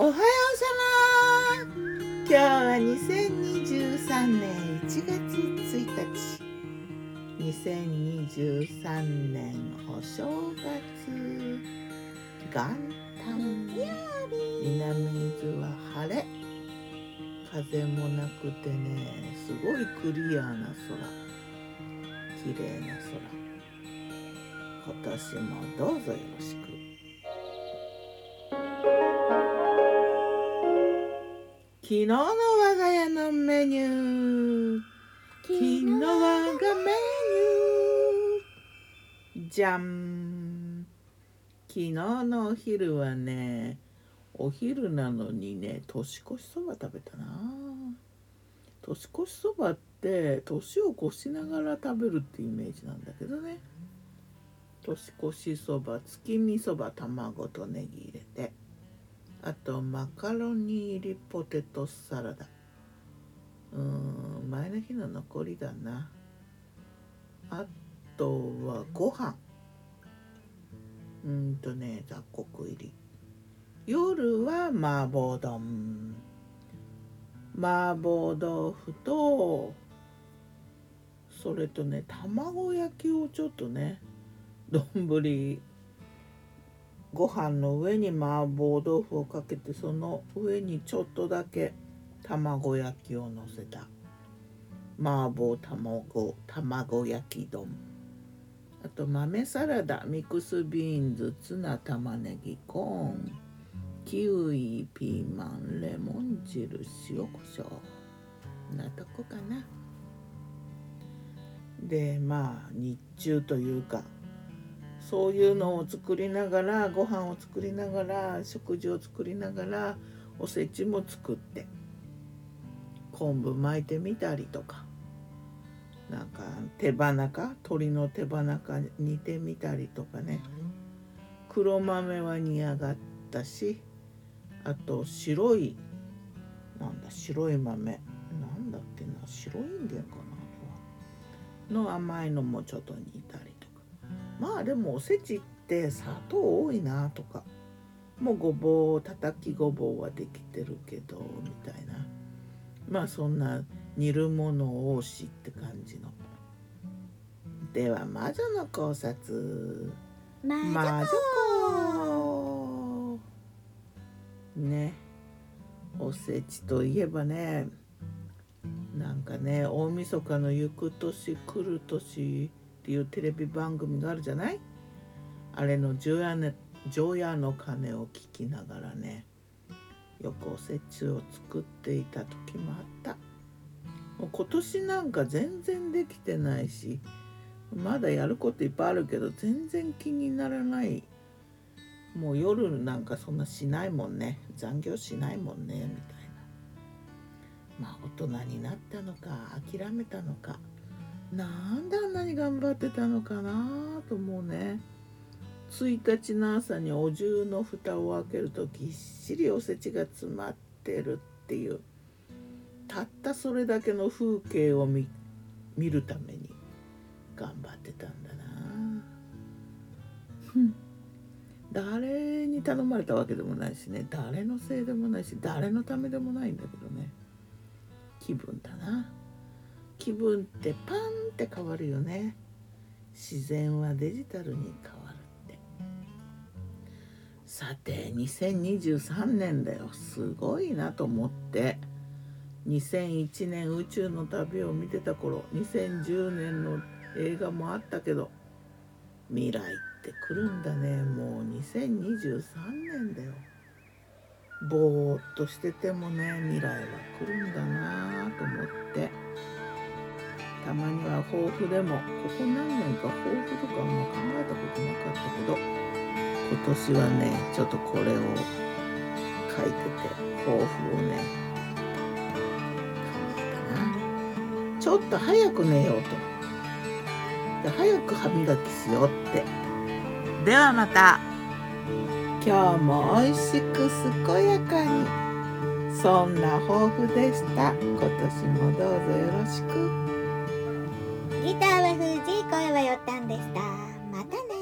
おはようさま。今日は2023年1月1日。2023年お正月。元旦。南伊豆は晴れ。風もなくてねすごいクリアな空。綺麗な空。今年もどうぞよろしく。昨日の我が家のメニュー。昨日我がメニュー。じゃん昨日のお昼はねお昼なのにね年越しそば食べたな。年越しそばって年を越しながら食べるってイメージなんだけどね。年越しそば月見そば卵とネギ入れて。あとマカロニ入りポテトサラダ。うん前の日の残りだな。あとはご飯。うんとね雑穀入り。夜は麻婆丼。麻婆豆腐とそれとね卵焼きをちょっとね丼ご飯の上に麻婆豆腐をかけてその上にちょっとだけ卵焼きをのせた。麻婆卵卵焼き丼。あと豆サラダミックスビーンズツナ玉ねぎコーン。キウイピーマンレモン汁塩コショウなとこかな。でまあ日中というかそういうのを作りながらご飯を作りながら食事を作りながらおせちも作って昆布巻いてみたりとかなんか手羽中鶏の手羽中煮てみたりとかね。黒豆は煮上がったしあと白いなんだ白い豆。なんだっけな白いんげんかなの甘いのもちょっと煮たり。まあでもおせちって砂糖多いなとか。もうごぼうたたきごぼうはできてるけどみたいな。まあそんな煮るもの多しって感じの。では魔女の考察。魔女子ね。おせちといえばね。なんかね大晦日の行く年来る年。ていうテレビ番組があるじゃない？あれの除夜,、ね、除夜の鐘を聞きながらねよくおせちを作っていた時もあった。もう今年なんか全然できてないしまだやることいっぱいあるけど全然気にならない。もう夜なんかそんなしないもんね。残業しないもんねみたいな。まあ大人になったのか諦めたのか。なんであんなに頑張ってたのかなと思うね。1日の朝にお重の蓋を開けるとぎっしりおせちが詰まってるっていう。たったそれだけの風景を見るために頑張ってたんだな。誰に頼まれたわけでもないしね。誰のせいでもないし誰のためでもないんだけどね。気分だな。気分ってパンって変わるよね。自然はデジタルに変わるって。さて2023年だよ。すごいなと思って。2001年宇宙の旅を見てた頃2010年の映画もあったけど未来って来るんだね。もう2023年だよ。ぼーっとしててもね未来は来るんだなと思って。たまには抱負でもここ何年か抱負とかあんま考えたことなかったけど今年はねちょっとこれを書いてて抱負をね。考えたなちょっと早く寝ようと。で早く歯磨きしようって。ではまた。今日も美味しく健やかに。そんな抱負でした。今年もどうぞよろしく。ギターは藤井声はよったんでした。またね。